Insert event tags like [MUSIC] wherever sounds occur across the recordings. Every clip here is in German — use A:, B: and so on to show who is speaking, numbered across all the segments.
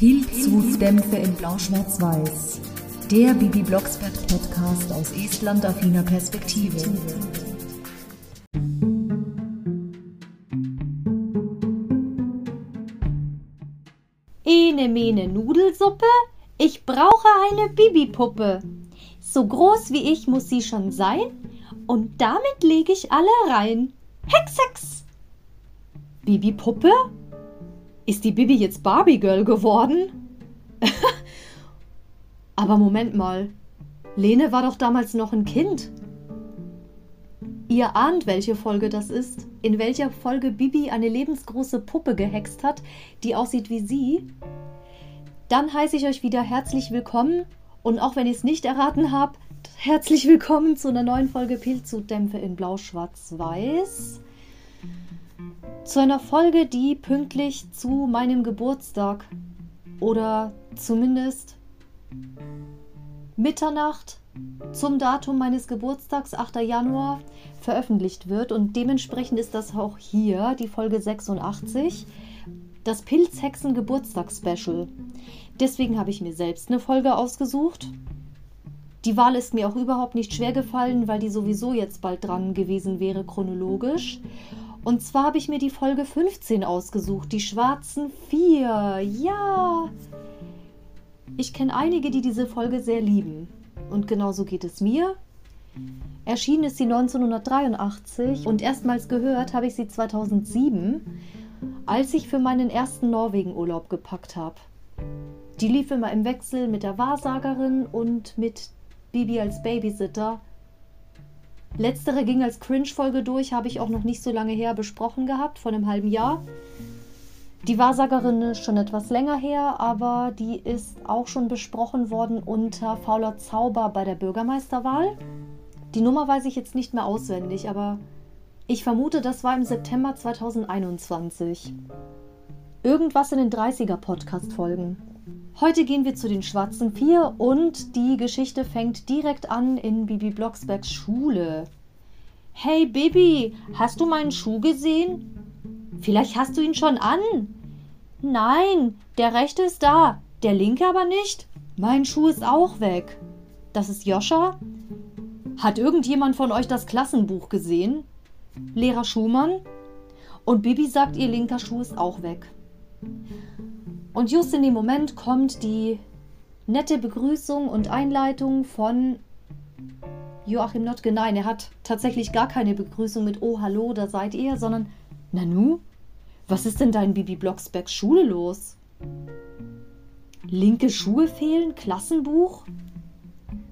A: Pilzhutdämpfe in Blau-Schwarz-Weiß. Der Bibi Blocksberg Podcast aus Estland-affiner Perspektive.
B: Ene mene Nudelsuppe? Ich brauche eine Bibi-Puppe. So groß wie ich muss sie schon sein und damit lege ich alle rein. Hex, Hex! Bibi-Puppe? Ist die Bibi jetzt Barbie-Girl geworden? [LAUGHS] Aber Moment mal. Lene war doch damals noch ein Kind. Ihr ahnt, welche Folge das ist, in welcher Folge Bibi eine lebensgroße Puppe gehext hat, die aussieht wie sie. Dann heiße ich euch wieder herzlich willkommen und auch wenn ihr es nicht erraten habt, herzlich willkommen zu einer neuen Folge Pilzhutdämpfe in Blau-Schwarz-Weiß. Zu einer Folge, die pünktlich zu meinem Geburtstag oder zumindest Mitternacht zum Datum meines Geburtstags, 8. Januar, veröffentlicht wird. Und dementsprechend ist das auch hier die Folge 86, das Pilzhexen Geburtstagsspecial. Deswegen habe ich mir selbst eine Folge ausgesucht. Die Wahl ist mir auch überhaupt nicht schwer gefallen, weil die sowieso jetzt bald dran gewesen wäre, chronologisch. Und zwar habe ich mir die Folge 15 ausgesucht, die schwarzen vier. Ja. Ich kenne einige, die diese Folge sehr lieben. Und genauso geht es mir. Erschienen ist sie 1983 und erstmals gehört habe ich sie 2007, als ich für meinen ersten Norwegen-Urlaub gepackt habe. Die lief immer im Wechsel mit der Wahrsagerin und mit Bibi als Babysitter Letztere ging als Cringe-Folge durch, habe ich auch noch nicht so lange her besprochen gehabt, vor einem halben Jahr. Die Wahrsagerin ist schon etwas länger her, aber die ist auch schon besprochen worden unter Fauler Zauber bei der Bürgermeisterwahl. Die Nummer weiß ich jetzt nicht mehr auswendig, aber ich vermute, das war im September 2021. Irgendwas in den 30er Podcast-Folgen. Heute gehen wir zu den Schwarzen Vier und die Geschichte fängt direkt an in Bibi Blocksbergs Schule. Hey Bibi, hast du meinen Schuh gesehen? Vielleicht hast du ihn schon an. Nein, der rechte ist da, der linke aber nicht. Mein Schuh ist auch weg. Das ist Joscha? Hat irgendjemand von euch das Klassenbuch gesehen? Lehrer Schumann? Und Bibi sagt, ihr linker Schuh ist auch weg. Und just in dem Moment kommt die nette Begrüßung und Einleitung von Joachim Notke. Nein, er hat tatsächlich gar keine Begrüßung mit Oh, hallo, da seid ihr, sondern Nanu, was ist denn dein Bibi Blocksbergs Schule los? Linke Schuhe fehlen? Klassenbuch?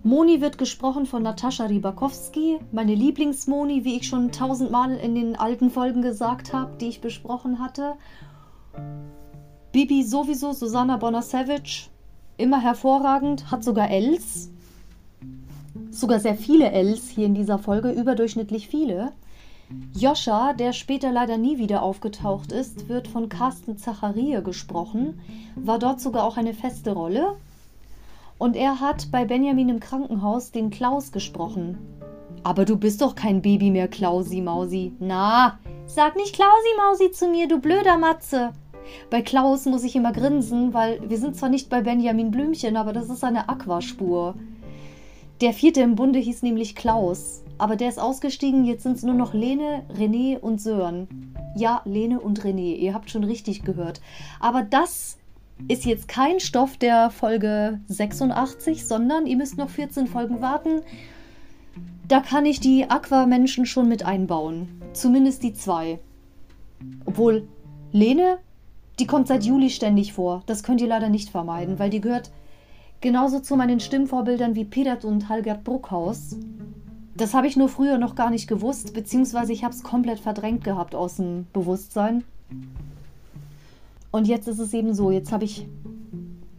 B: Moni wird gesprochen von Natascha Ribakowski, meine Lieblingsmoni, wie ich schon tausendmal in den alten Folgen gesagt habe, die ich besprochen hatte. Bibi sowieso, Susanna Bonner-Savage, immer hervorragend, hat sogar Els. Sogar sehr viele Els hier in dieser Folge, überdurchschnittlich viele. Joscha, der später leider nie wieder aufgetaucht ist, wird von Carsten Zacharie gesprochen, war dort sogar auch eine feste Rolle. Und er hat bei Benjamin im Krankenhaus den Klaus gesprochen. Aber du bist doch kein Baby mehr, Klausi Mausi. Na, sag nicht Klausi Mausi zu mir, du blöder Matze. Bei Klaus muss ich immer grinsen, weil wir sind zwar nicht bei Benjamin Blümchen, aber das ist eine Aquaspur. Der vierte im Bunde hieß nämlich Klaus, aber der ist ausgestiegen, jetzt sind es nur noch Lene, René und Sören. Ja, Lene und René, ihr habt schon richtig gehört. Aber das ist jetzt kein Stoff der Folge 86, sondern ihr müsst noch 14 Folgen warten. Da kann ich die Aquamenschen schon mit einbauen. Zumindest die zwei. Obwohl, Lene die kommt seit Juli ständig vor. Das könnt ihr leider nicht vermeiden, weil die gehört genauso zu meinen Stimmvorbildern wie Pedert und Halgert Bruckhaus. Das habe ich nur früher noch gar nicht gewusst, beziehungsweise ich habe es komplett verdrängt gehabt aus dem Bewusstsein. Und jetzt ist es eben so, jetzt habe ich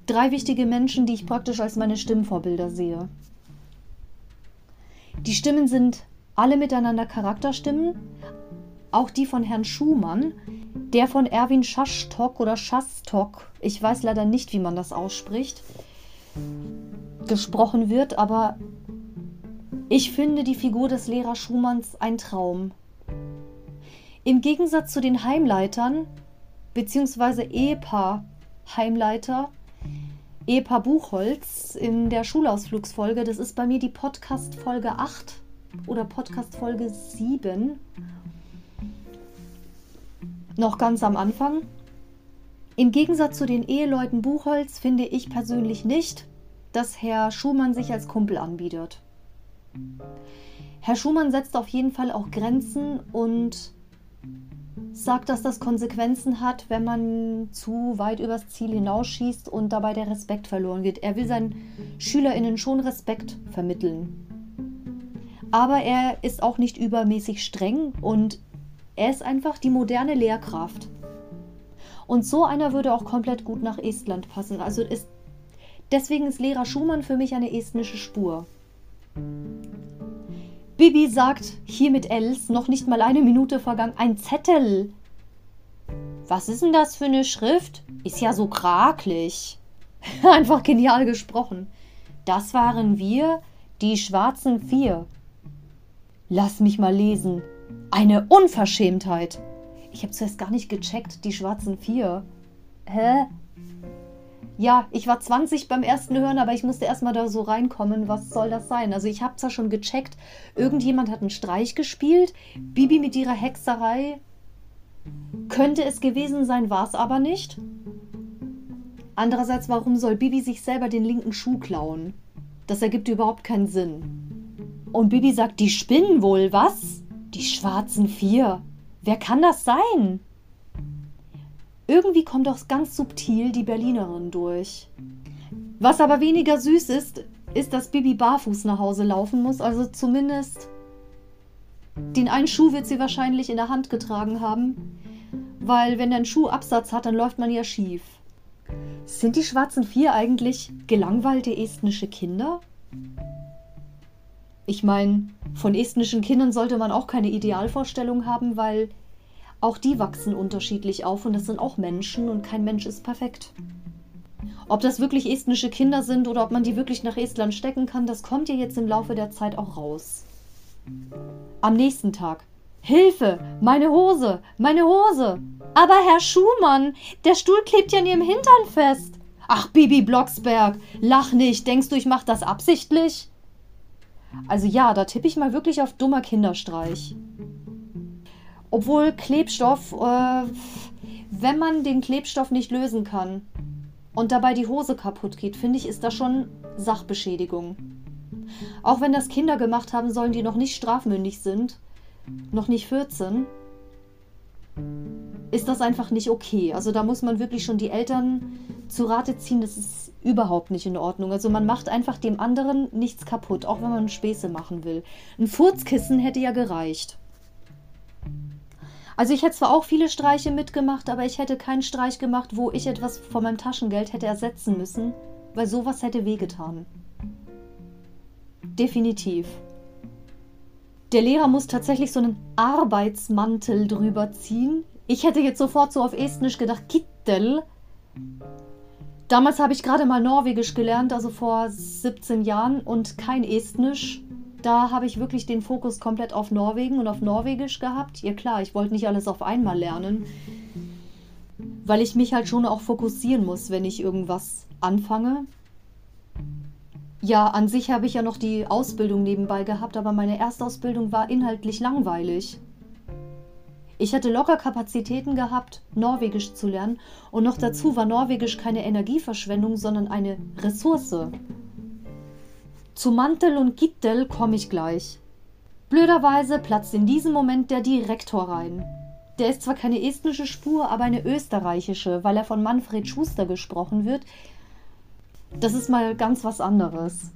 B: drei wichtige Menschen, die ich praktisch als meine Stimmvorbilder sehe. Die Stimmen sind alle miteinander Charakterstimmen, auch die von Herrn Schumann, der von Erwin Schaschtok oder Schastok, ich weiß leider nicht, wie man das ausspricht, gesprochen wird, aber ich finde die Figur des Lehrers Schumanns ein Traum. Im Gegensatz zu den Heimleitern, beziehungsweise Ehepaar Heimleiter, Ehepaar Buchholz in der Schulausflugsfolge. Das ist bei mir die Podcast-Folge 8 oder Podcast-Folge 7. Noch ganz am Anfang. Im Gegensatz zu den Eheleuten Buchholz finde ich persönlich nicht, dass Herr Schumann sich als Kumpel anbietet. Herr Schumann setzt auf jeden Fall auch Grenzen und sagt, dass das Konsequenzen hat, wenn man zu weit übers Ziel hinausschießt und dabei der Respekt verloren geht. Er will seinen SchülerInnen schon Respekt vermitteln. Aber er ist auch nicht übermäßig streng und er ist einfach die moderne Lehrkraft. Und so einer würde auch komplett gut nach Estland passen. Also ist, deswegen ist Lehrer Schumann für mich eine estnische Spur. Bibi sagt hier mit Els noch nicht mal eine Minute vergangen. Ein Zettel. Was ist denn das für eine Schrift? Ist ja so krakelig. [LAUGHS] Einfach genial gesprochen. Das waren wir, die schwarzen Vier. Lass mich mal lesen. Eine Unverschämtheit. Ich habe zuerst gar nicht gecheckt, die schwarzen Vier. Hä? ja, ich war 20 beim ersten Hören, aber ich musste erstmal da so reinkommen, was soll das sein? Also ich habe zwar schon gecheckt, irgendjemand hat einen Streich gespielt, Bibi mit ihrer Hexerei könnte es gewesen sein, war es aber nicht. Andererseits, warum soll Bibi sich selber den linken Schuh klauen? Das ergibt überhaupt keinen Sinn. Und Bibi sagt, die spinnen wohl, was? Die schwarzen Vier. Wer kann das sein? Irgendwie kommt auch ganz subtil die Berlinerin durch. Was aber weniger süß ist, ist, dass Bibi barfuß nach Hause laufen muss. Also zumindest den einen Schuh wird sie wahrscheinlich in der Hand getragen haben. Weil wenn der Schuh Absatz hat, dann läuft man ja schief. Sind die schwarzen Vier eigentlich gelangweilte estnische Kinder? Ich meine, von estnischen Kindern sollte man auch keine Idealvorstellung haben, weil auch die wachsen unterschiedlich auf und das sind auch Menschen und kein Mensch ist perfekt. Ob das wirklich estnische Kinder sind oder ob man die wirklich nach Estland stecken kann, das kommt ja jetzt im Laufe der Zeit auch raus. Am nächsten Tag. Hilfe! Meine Hose! Meine Hose! Aber Herr Schumann, der Stuhl klebt ja in Ihrem Hintern fest. Ach, Bibi Blocksberg, lach nicht. Denkst du, ich mach das absichtlich? Also ja, da tippe ich mal wirklich auf dummer Kinderstreich. Obwohl Klebstoff, äh, wenn man den Klebstoff nicht lösen kann und dabei die Hose kaputt geht, finde ich, ist das schon Sachbeschädigung. Auch wenn das Kinder gemacht haben sollen, die noch nicht strafmündig sind, noch nicht 14, ist das einfach nicht okay. Also da muss man wirklich schon die Eltern zu Rate ziehen, das ist überhaupt nicht in Ordnung. Also man macht einfach dem anderen nichts kaputt, auch wenn man Späße machen will. Ein Furzkissen hätte ja gereicht. Also ich hätte zwar auch viele Streiche mitgemacht, aber ich hätte keinen Streich gemacht, wo ich etwas von meinem Taschengeld hätte ersetzen müssen, weil sowas hätte wehgetan. Definitiv. Der Lehrer muss tatsächlich so einen Arbeitsmantel drüber ziehen. Ich hätte jetzt sofort so auf Estnisch gedacht, Kittel. Damals habe ich gerade mal Norwegisch gelernt, also vor 17 Jahren und kein Estnisch da habe ich wirklich den Fokus komplett auf Norwegen und auf Norwegisch gehabt. Ja klar, ich wollte nicht alles auf einmal lernen, weil ich mich halt schon auch fokussieren muss, wenn ich irgendwas anfange. Ja, an sich habe ich ja noch die Ausbildung nebenbei gehabt, aber meine Erstausbildung war inhaltlich langweilig. Ich hätte locker Kapazitäten gehabt, Norwegisch zu lernen, und noch dazu war Norwegisch keine Energieverschwendung, sondern eine Ressource. Zu Mantel und Gittel komme ich gleich. Blöderweise platzt in diesem Moment der Direktor rein. Der ist zwar keine estnische Spur, aber eine österreichische, weil er von Manfred Schuster gesprochen wird. Das ist mal ganz was anderes.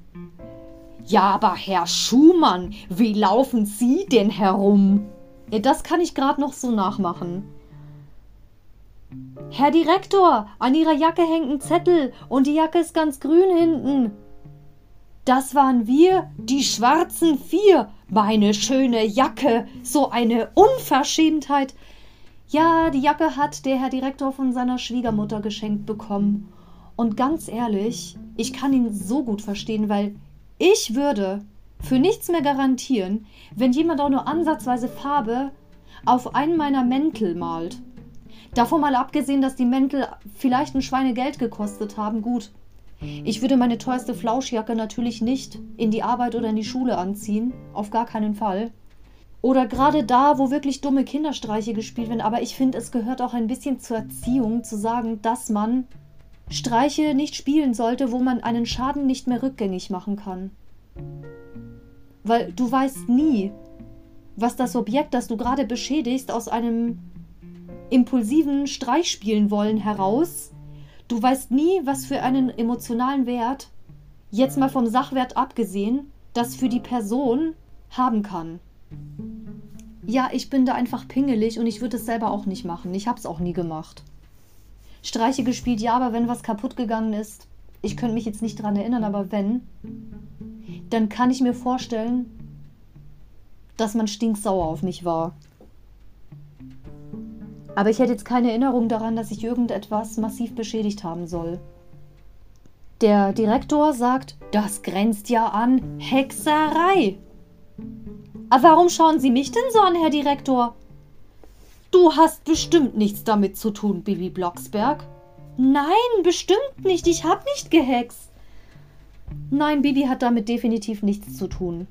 B: Ja, aber Herr Schumann, wie laufen Sie denn herum? Ja, das kann ich gerade noch so nachmachen. Herr Direktor, an Ihrer Jacke hängt ein Zettel und die Jacke ist ganz grün hinten. Das waren wir, die schwarzen Vier. Meine schöne Jacke, so eine Unverschämtheit. Ja, die Jacke hat der Herr Direktor von seiner Schwiegermutter geschenkt bekommen. Und ganz ehrlich, ich kann ihn so gut verstehen, weil ich würde für nichts mehr garantieren, wenn jemand auch nur ansatzweise Farbe auf einen meiner Mäntel malt. Davon mal abgesehen, dass die Mäntel vielleicht ein Schweinegeld gekostet haben, gut, Ich würde meine teuerste Flauschjacke natürlich nicht in die Arbeit oder in die Schule anziehen. Auf gar keinen Fall. Oder gerade da, wo wirklich dumme Kinderstreiche gespielt werden. Aber ich finde, es gehört auch ein bisschen zur Erziehung zu sagen, dass man Streiche nicht spielen sollte, wo man einen Schaden nicht mehr rückgängig machen kann. Weil du weißt nie, was das Objekt, das du gerade beschädigst, aus einem impulsiven Streich spielen wollen heraus. Du weißt nie, was für einen emotionalen Wert, jetzt mal vom Sachwert abgesehen, das für die Person haben kann. Ja, ich bin da einfach pingelig und ich würde es selber auch nicht machen. Ich habe es auch nie gemacht. Streiche gespielt, ja, aber wenn was kaputt gegangen ist, ich könnte mich jetzt nicht dran erinnern, aber wenn, dann kann ich mir vorstellen, dass man stinksauer auf mich war. Aber ich hätte jetzt keine Erinnerung daran, dass ich irgendetwas massiv beschädigt haben soll. Der Direktor sagt, das grenzt ja an Hexerei. Aber warum schauen Sie mich denn so an, Herr Direktor? Du hast bestimmt nichts damit zu tun, Bibi Blocksberg. Nein, bestimmt nicht. Ich hab nicht gehext. Nein, Bibi hat damit definitiv nichts zu tun.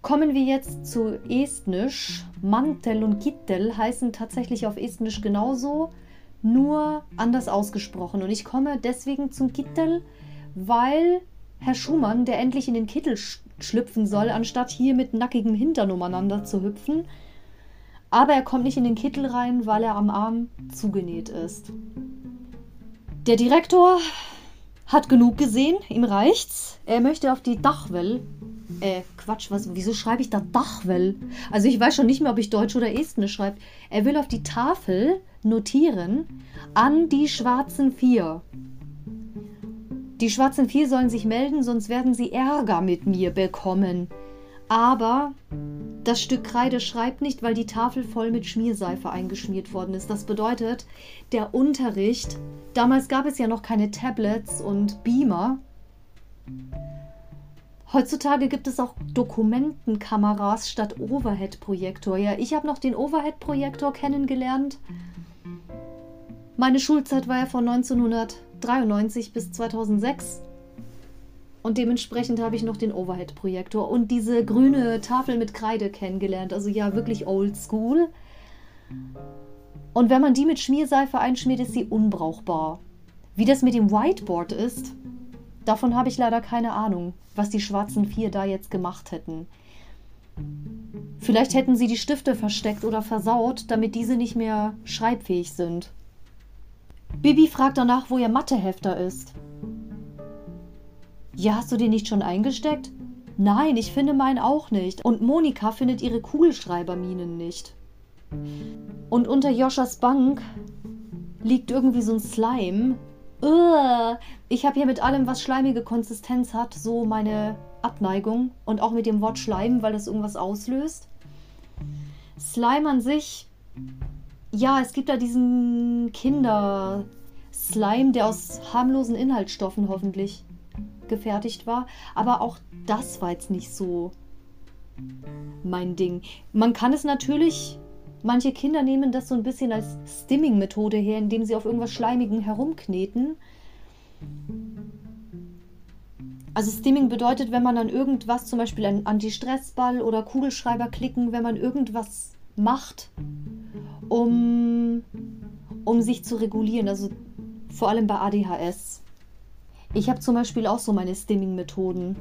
B: Kommen wir jetzt zu Estnisch. Mantel und Kittel heißen tatsächlich auf Estnisch genauso, nur anders ausgesprochen. Und ich komme deswegen zum Kittel, weil Herr Schumann, der endlich in den Kittel schlüpfen soll, anstatt hier mit nackigem Hintern umeinander zu hüpfen. Aber er kommt nicht in den Kittel rein, weil er am Arm zugenäht ist. Der Direktor hat genug gesehen, ihm reicht's. Er möchte auf die Dachwell äh, Quatsch, was, wieso schreibe ich da Dachwell? Also ich weiß schon nicht mehr, ob ich Deutsch oder Estnisch schreibe. Er will auf die Tafel notieren an die schwarzen Vier. Die schwarzen Vier sollen sich melden, sonst werden sie Ärger mit mir bekommen. Aber das Stück Kreide schreibt nicht, weil die Tafel voll mit Schmierseife eingeschmiert worden ist. Das bedeutet, der Unterricht, damals gab es ja noch keine Tablets und Beamer, Heutzutage gibt es auch Dokumentenkameras statt Overhead-Projektor. Ja, ich habe noch den Overhead-Projektor kennengelernt. Meine Schulzeit war ja von 1993 bis 2006. Und dementsprechend habe ich noch den Overhead-Projektor und diese grüne Tafel mit Kreide kennengelernt. Also ja, wirklich old school. Und wenn man die mit Schmierseife einschmiert, ist sie unbrauchbar. Wie das mit dem Whiteboard ist, Davon habe ich leider keine Ahnung, was die schwarzen Vier da jetzt gemacht hätten. Vielleicht hätten sie die Stifte versteckt oder versaut, damit diese nicht mehr schreibfähig sind. Bibi fragt danach, wo ihr Mathehefter ist. Ja, hast du den nicht schon eingesteckt? Nein, ich finde meinen auch nicht. Und Monika findet ihre Kugelschreiberminen nicht. Und unter Joschas Bank liegt irgendwie so ein Slime, ich habe hier mit allem, was schleimige Konsistenz hat, so meine Abneigung. Und auch mit dem Wort Schleim, weil das irgendwas auslöst. Slime an sich, ja, es gibt da diesen Kinder-Slime, der aus harmlosen Inhaltsstoffen hoffentlich gefertigt war. Aber auch das war jetzt nicht so mein Ding. Man kann es natürlich Manche Kinder nehmen das so ein bisschen als Stimming-Methode her, indem sie auf irgendwas Schleimigem herumkneten. Also Stimming bedeutet, wenn man dann irgendwas, zum Beispiel an Anti-Stress-Ball oder Kugelschreiber klicken, wenn man irgendwas macht, um, um sich zu regulieren, also vor allem bei ADHS. Ich habe zum Beispiel auch so meine Stimming-Methoden.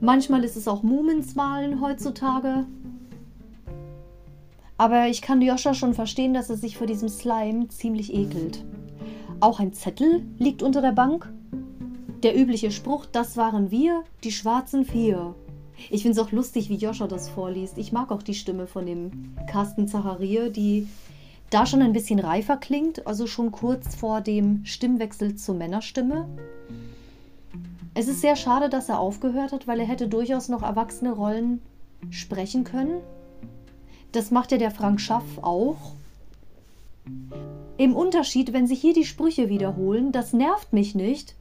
B: Manchmal ist es auch Mumens malen heutzutage. Aber ich kann Joscha schon verstehen, dass er sich vor diesem Slime ziemlich ekelt. Auch ein Zettel liegt unter der Bank. Der übliche Spruch, das waren wir, die schwarzen Vier. Ich finde es auch lustig, wie Joscha das vorliest. Ich mag auch die Stimme von dem Carsten Zacharie, die da schon ein bisschen reifer klingt, also schon kurz vor dem Stimmwechsel zur Männerstimme. Es ist sehr schade, dass er aufgehört hat, weil er hätte durchaus noch erwachsene Rollen sprechen können. Das macht ja der Frank Schaff auch. Im Unterschied, wenn sich hier die Sprüche wiederholen, das nervt mich nicht.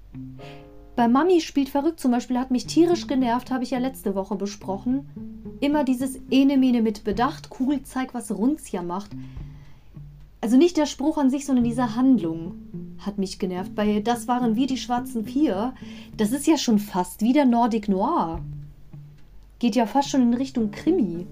B: Bei Mami spielt verrückt zum Beispiel hat mich tierisch genervt, habe ich ja letzte Woche besprochen. Immer dieses Ene Mene mit Bedacht, Kugelzeig, was Runzia macht. Also nicht der Spruch an sich, sondern diese Handlung hat mich genervt. Bei Das waren wir die schwarzen Vier. Das ist ja schon fast wie der Nordic Noir. Geht ja fast schon in Richtung Krimi.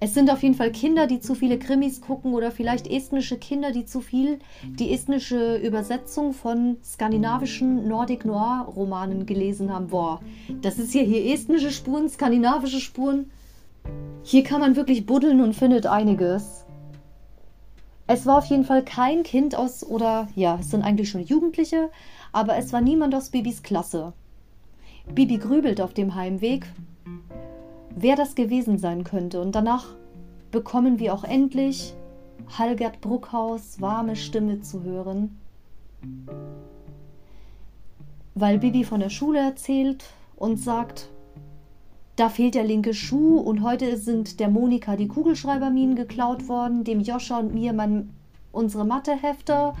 B: Es sind auf jeden Fall Kinder, die zu viele Krimis gucken oder vielleicht estnische Kinder, die zu viel die estnische Übersetzung von skandinavischen Nordic Noir Romanen gelesen haben. Boah, das ist ja hier estnische Spuren, skandinavische Spuren. Hier kann man wirklich buddeln und findet einiges. Es war auf jeden Fall kein Kind aus, oder ja, es sind eigentlich schon Jugendliche, aber es war niemand aus Bibis Klasse. Bibi grübelt auf dem Heimweg, wer das gewesen sein könnte. Und danach bekommen wir auch endlich Halgert Bruckhaus warme Stimme zu hören. Weil Bibi von der Schule erzählt und sagt, da fehlt der linke Schuh und heute sind der Monika die Kugelschreiberminen geklaut worden, dem Joscha und mir mein, unsere Mathehefter.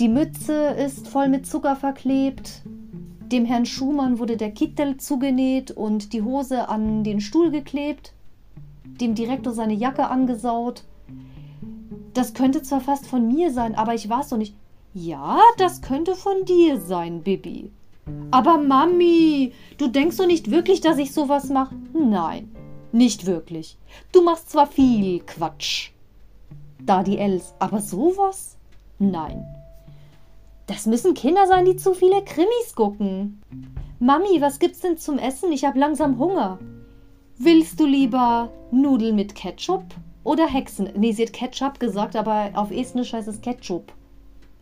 B: Die Mütze ist voll mit Zucker verklebt. Dem Herrn Schumann wurde der Kittel zugenäht und die Hose an den Stuhl geklebt. Dem Direktor seine Jacke angesaut. Das könnte zwar fast von mir sein, aber ich weiß doch nicht. Ja, das könnte von dir sein, Bibi. Aber Mami, du denkst doch nicht wirklich, dass ich sowas mache? Nein, nicht wirklich. Du machst zwar viel Quatsch. Da die Els, aber sowas? Nein. Das müssen Kinder sein, die zu viele Krimis gucken. Mami, was gibt's denn zum Essen? Ich hab langsam Hunger. Willst du lieber Nudeln mit Ketchup oder Hexen? Nee, sie hat Ketchup gesagt, aber auf Estnisch heißt es Ketchup.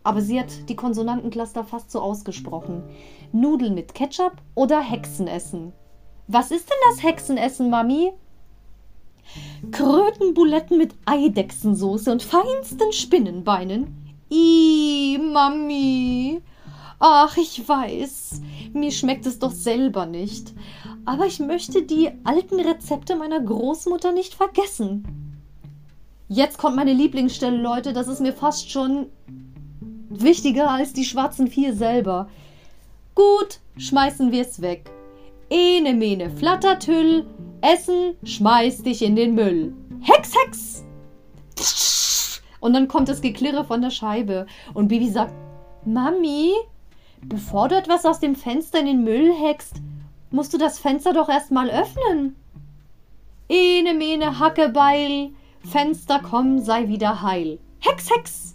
B: Aber sie hat die Konsonantencluster fast so ausgesprochen. Nudeln mit Ketchup oder Hexenessen? Was ist denn das Hexenessen, Mami? Krötenbuletten mit Eidechsensoße und feinsten Spinnenbeinen. Ih, Mami. Ach, ich weiß. Mir schmeckt es doch selber nicht. Aber ich möchte die alten Rezepte meiner Großmutter nicht vergessen. Jetzt kommt meine Lieblingsstelle, Leute. Das ist mir fast schon Wichtiger als die schwarzen vier selber. Gut, schmeißen wir's weg. Ene mene Flattertüll, Essen, schmeiß dich in den Müll. Hex, Hex! Und dann kommt das Geklirre von der Scheibe. Und Bibi sagt, Mami, bevor du etwas aus dem Fenster in den Müll heckst, musst du das Fenster doch erstmal öffnen. Ene mene Hackebeil, Fenster komm, sei wieder heil. Hex, Hex!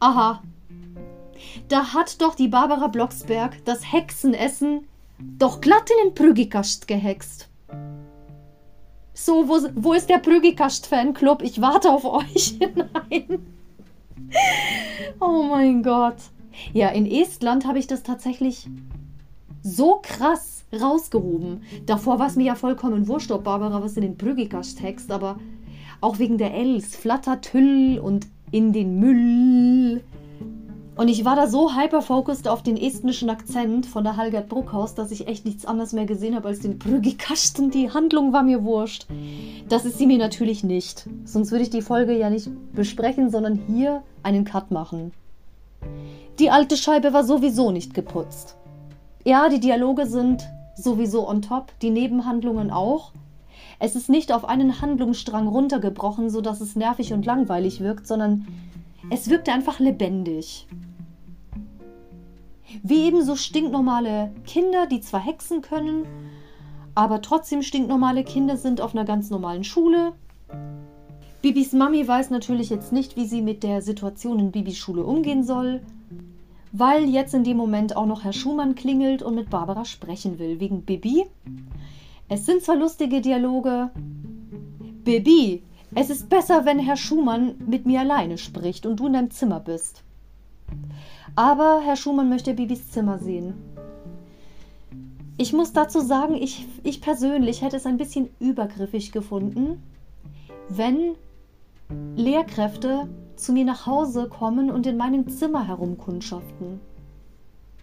B: Aha. Da hat doch die Barbara Blocksberg das Hexenessen doch glatt in den Prügikast gehext. So, wo, wo ist der Prügikast-Fanclub? Ich warte auf euch. [LAUGHS] Nein. Oh mein Gott. Ja, in Estland habe ich das tatsächlich so krass rausgehoben. Davor war es mir ja vollkommen wurscht, ob Barbara was in den Prügikast hext, aber auch wegen der Els, Flattertüll und in den Müll. Und ich war da so hyperfocused auf den estnischen Akzent von der Halgert Bruckhaus, dass ich echt nichts anderes mehr gesehen habe als den Brüggikasten. Die Handlung war mir wurscht. Das ist sie mir natürlich nicht. Sonst würde ich die Folge ja nicht besprechen, sondern hier einen Cut machen. Die alte Scheibe war sowieso nicht geputzt. Ja, die Dialoge sind sowieso on top, die Nebenhandlungen auch. Es ist nicht auf einen Handlungsstrang runtergebrochen, sodass es nervig und langweilig wirkt, sondern es wirkte einfach lebendig. Wie ebenso stinknormale Kinder, die zwar hexen können, aber trotzdem stinknormale Kinder sind auf einer ganz normalen Schule. Bibis Mami weiß natürlich jetzt nicht, wie sie mit der Situation in Bibis Schule umgehen soll, weil jetzt in dem Moment auch noch Herr Schumann klingelt und mit Barbara sprechen will, wegen Bibi. Es sind zwar lustige Dialoge. Bibi, es ist besser, wenn Herr Schumann mit mir alleine spricht und du in deinem Zimmer bist. Aber Herr Schumann möchte Bibis Zimmer sehen. Ich muss dazu sagen, ich, ich persönlich hätte es ein bisschen übergriffig gefunden, wenn Lehrkräfte zu mir nach Hause kommen und in meinem Zimmer herumkundschaften.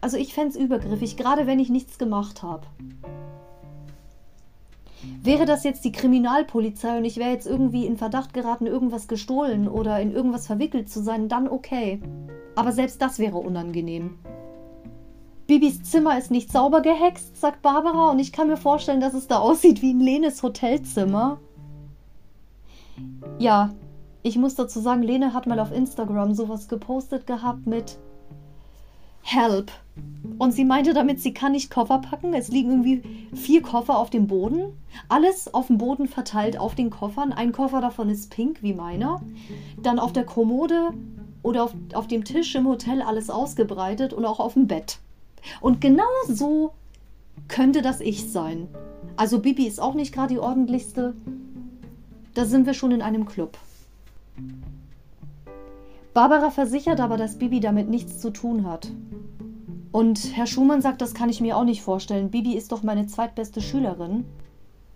B: Also ich fände es übergriffig, gerade wenn ich nichts gemacht habe. Wäre das jetzt die Kriminalpolizei und ich wäre jetzt irgendwie in Verdacht geraten, irgendwas gestohlen oder in irgendwas verwickelt zu sein, dann okay. Aber selbst das wäre unangenehm. Bibis Zimmer ist nicht sauber gehext, sagt Barbara, und ich kann mir vorstellen, dass es da [LAUGHS] aussieht wie ein Lenes Hotelzimmer. Ja, ich muss dazu sagen, Lene hat mal auf Instagram sowas gepostet gehabt mit Help. Und sie meinte damit, sie kann nicht Koffer packen. Es liegen irgendwie vier Koffer auf dem Boden. Alles auf dem Boden verteilt auf den Koffern. Ein Koffer davon ist pink, wie meiner. Dann auf der Kommode oder auf, auf dem Tisch im Hotel alles ausgebreitet und auch auf dem Bett. Und genau so könnte das ich sein. Also Bibi ist auch nicht gerade die ordentlichste. Da sind wir schon in einem Club. Barbara versichert aber, dass Bibi damit nichts zu tun hat. Und Herr Schumann sagt, das kann ich mir auch nicht vorstellen. Bibi ist doch meine zweitbeste Schülerin.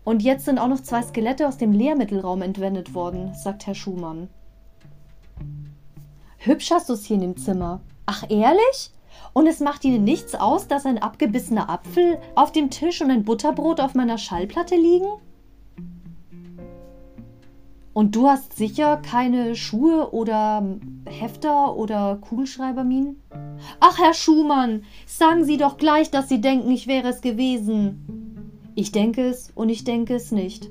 B: Und jetzt sind auch noch zwei Skelette aus dem Lehrmittelraum entwendet worden, sagt Herr Schumann. Hübsch hast du es hier in dem Zimmer. Ach, ehrlich? Und es macht Ihnen nichts aus, dass ein abgebissener Apfel auf dem Tisch und ein Butterbrot auf meiner Schallplatte liegen? Und du hast sicher keine Schuhe oder Hefter oder Kugelschreiberminen? Ach, Herr Schumann, sagen Sie doch gleich, dass Sie denken, ich wäre es gewesen. Ich denke es und ich denke es nicht.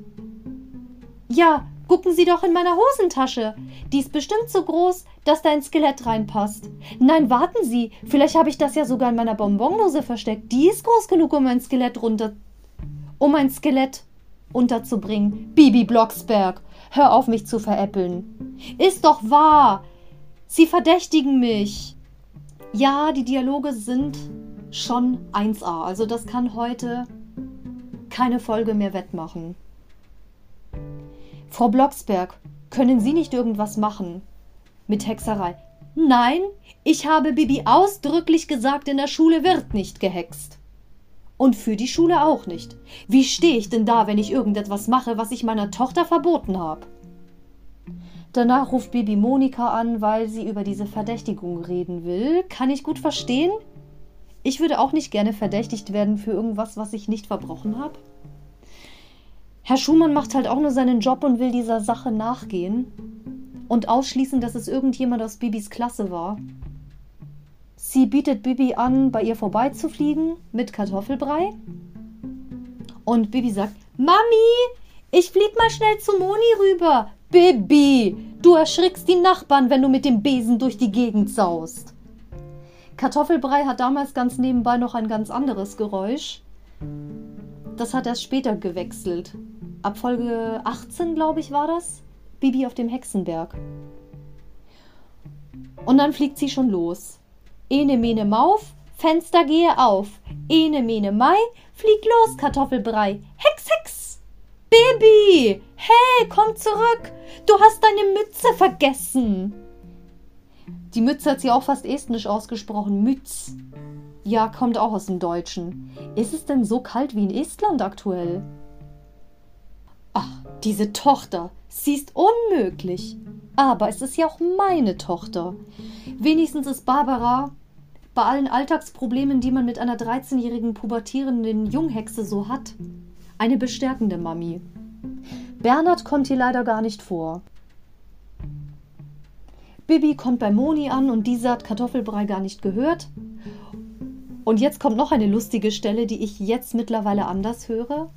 B: Ja, gucken Sie doch in meiner Hosentasche. Die ist bestimmt so groß, dass da ein Skelett reinpasst. Nein, warten Sie, vielleicht habe ich das ja sogar in meiner Bonbondose versteckt. Die ist groß genug, um ein Skelett runter. um ein Skelett unterzubringen. Bibi Blocksberg, hör auf mich zu veräppeln. Ist doch wahr. Sie verdächtigen mich. Ja, die Dialoge sind schon 1a. Also das kann heute keine Folge mehr wettmachen. Frau Blocksberg, können Sie nicht irgendwas machen? Mit Hexerei. Nein, ich habe Bibi ausdrücklich gesagt, in der Schule wird nicht gehext. Und für die Schule auch nicht. Wie stehe ich denn da, wenn ich irgendetwas mache, was ich meiner Tochter verboten habe? Danach ruft Bibi Monika an, weil sie über diese Verdächtigung reden will. Kann ich gut verstehen? Ich würde auch nicht gerne verdächtigt werden für irgendwas, was ich nicht verbrochen habe. Herr Schumann macht halt auch nur seinen Job und will dieser Sache nachgehen und ausschließen, dass es irgendjemand aus Bibis Klasse war. Sie bietet Bibi an, bei ihr vorbeizufliegen mit Kartoffelbrei. Und Bibi sagt: Mami, ich flieg mal schnell zu Moni rüber. Bibi, du erschrickst die Nachbarn, wenn du mit dem Besen durch die Gegend saust. Kartoffelbrei hat damals ganz nebenbei noch ein ganz anderes Geräusch. Das hat erst später gewechselt. Ab Folge 18, glaube ich, war das. Bibi auf dem Hexenberg. Und dann fliegt sie schon los. Ene mene Mauf, Fenster gehe auf. Ene mene Mai, flieg los, Kartoffelbrei. Hex, Hex! Baby! Hey, komm zurück! Du hast deine Mütze vergessen! Die Mütze hat sie auch fast estnisch ausgesprochen. Mütz. Ja, kommt auch aus dem Deutschen. Ist es denn so kalt wie in Estland aktuell? Ach, diese Tochter. Sie ist unmöglich. Aber es ist ja auch meine Tochter. Wenigstens ist Barbara bei allen Alltagsproblemen, die man mit einer 13-jährigen pubertierenden Junghexe so hat, eine bestärkende Mami. Bernhard kommt hier leider gar nicht vor. Bibi kommt bei Moni an und diese hat Kartoffelbrei gar nicht gehört. Und jetzt kommt noch eine lustige Stelle, die ich jetzt mittlerweile anders höre.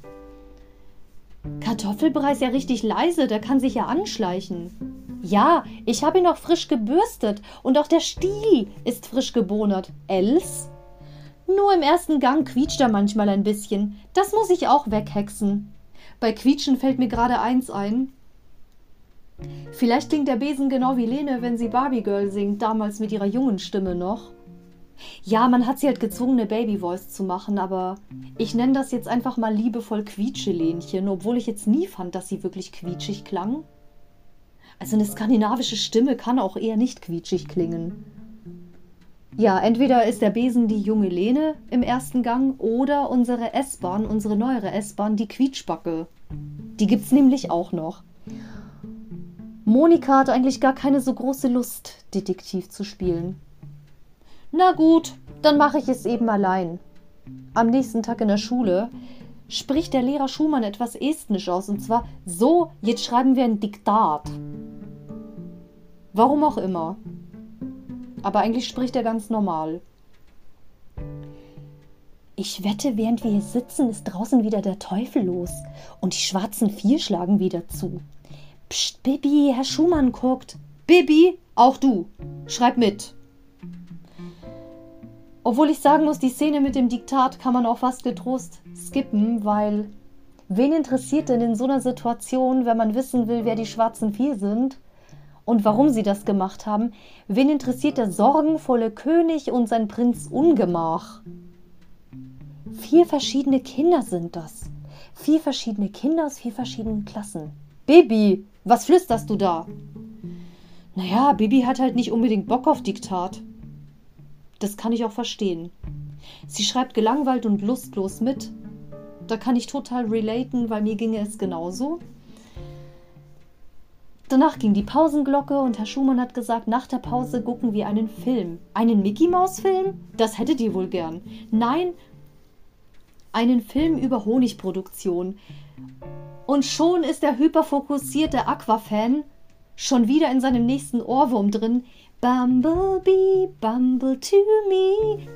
B: Kartoffelbrei ist ja richtig leise, der kann sich ja anschleichen. Ja, ich habe ihn auch frisch gebürstet und auch der Stiel ist frisch gebonert. Els? Nur im ersten Gang quietscht er manchmal ein bisschen. Das muss ich auch weghexen. Bei Quietschen fällt mir gerade eins ein. Vielleicht klingt der Besen genau wie Lene, wenn sie Barbie Girl singt, damals mit ihrer jungen Stimme noch. Ja, man hat sie halt gezwungen, eine Baby-Voice zu machen, aber ich nenne das jetzt einfach mal liebevoll Quietschelähnchen, obwohl ich jetzt nie fand, dass sie wirklich quietschig klang. Also eine skandinavische Stimme kann auch eher nicht quietschig klingen. Ja, entweder ist der Besen die junge Lene im ersten Gang oder unsere S-Bahn, unsere neuere S-Bahn, die Quietschbacke. Die gibt's nämlich auch noch. Monika hat eigentlich gar keine so große Lust, Detektiv zu spielen. Na gut, dann mache ich es eben allein. Am nächsten Tag in der Schule spricht der Lehrer Schumann etwas estnisch aus und zwar so, jetzt schreiben wir ein Diktat. Warum auch immer. Aber eigentlich spricht er ganz normal. Ich wette, während wir hier sitzen, ist draußen wieder der Teufel los und die schwarzen Vier schlagen wieder zu. Psst, Bibi, Herr Schumann guckt. Bibi, auch du. Schreib mit. Obwohl ich sagen muss, die Szene mit dem Diktat kann man auch fast getrost skippen, weil wen interessiert denn in so einer Situation, wenn man wissen will, wer die schwarzen Vier sind und warum sie das gemacht haben, wen interessiert der sorgenvolle König und sein Prinz Ungemach? Vier verschiedene Kinder sind das. Vier verschiedene Kinder aus vier verschiedenen Klassen. Baby, was flüsterst du da? Naja, Bibi hat halt nicht unbedingt Bock auf Diktat. Das kann ich auch verstehen. Sie schreibt gelangweilt und lustlos mit. Da kann ich total relaten, weil mir ginge es genauso. Danach ging die Pausenglocke und Herr Schumann hat gesagt, nach der Pause gucken wir einen Film. Einen Mickey Maus Film? Das hättet ihr wohl gern. Nein, einen Film über Honigproduktion. Und schon ist der hyperfokussierte Aquafan schon wieder in seinem nächsten Ohrwurm drin. Bumblebee, Bumble to me.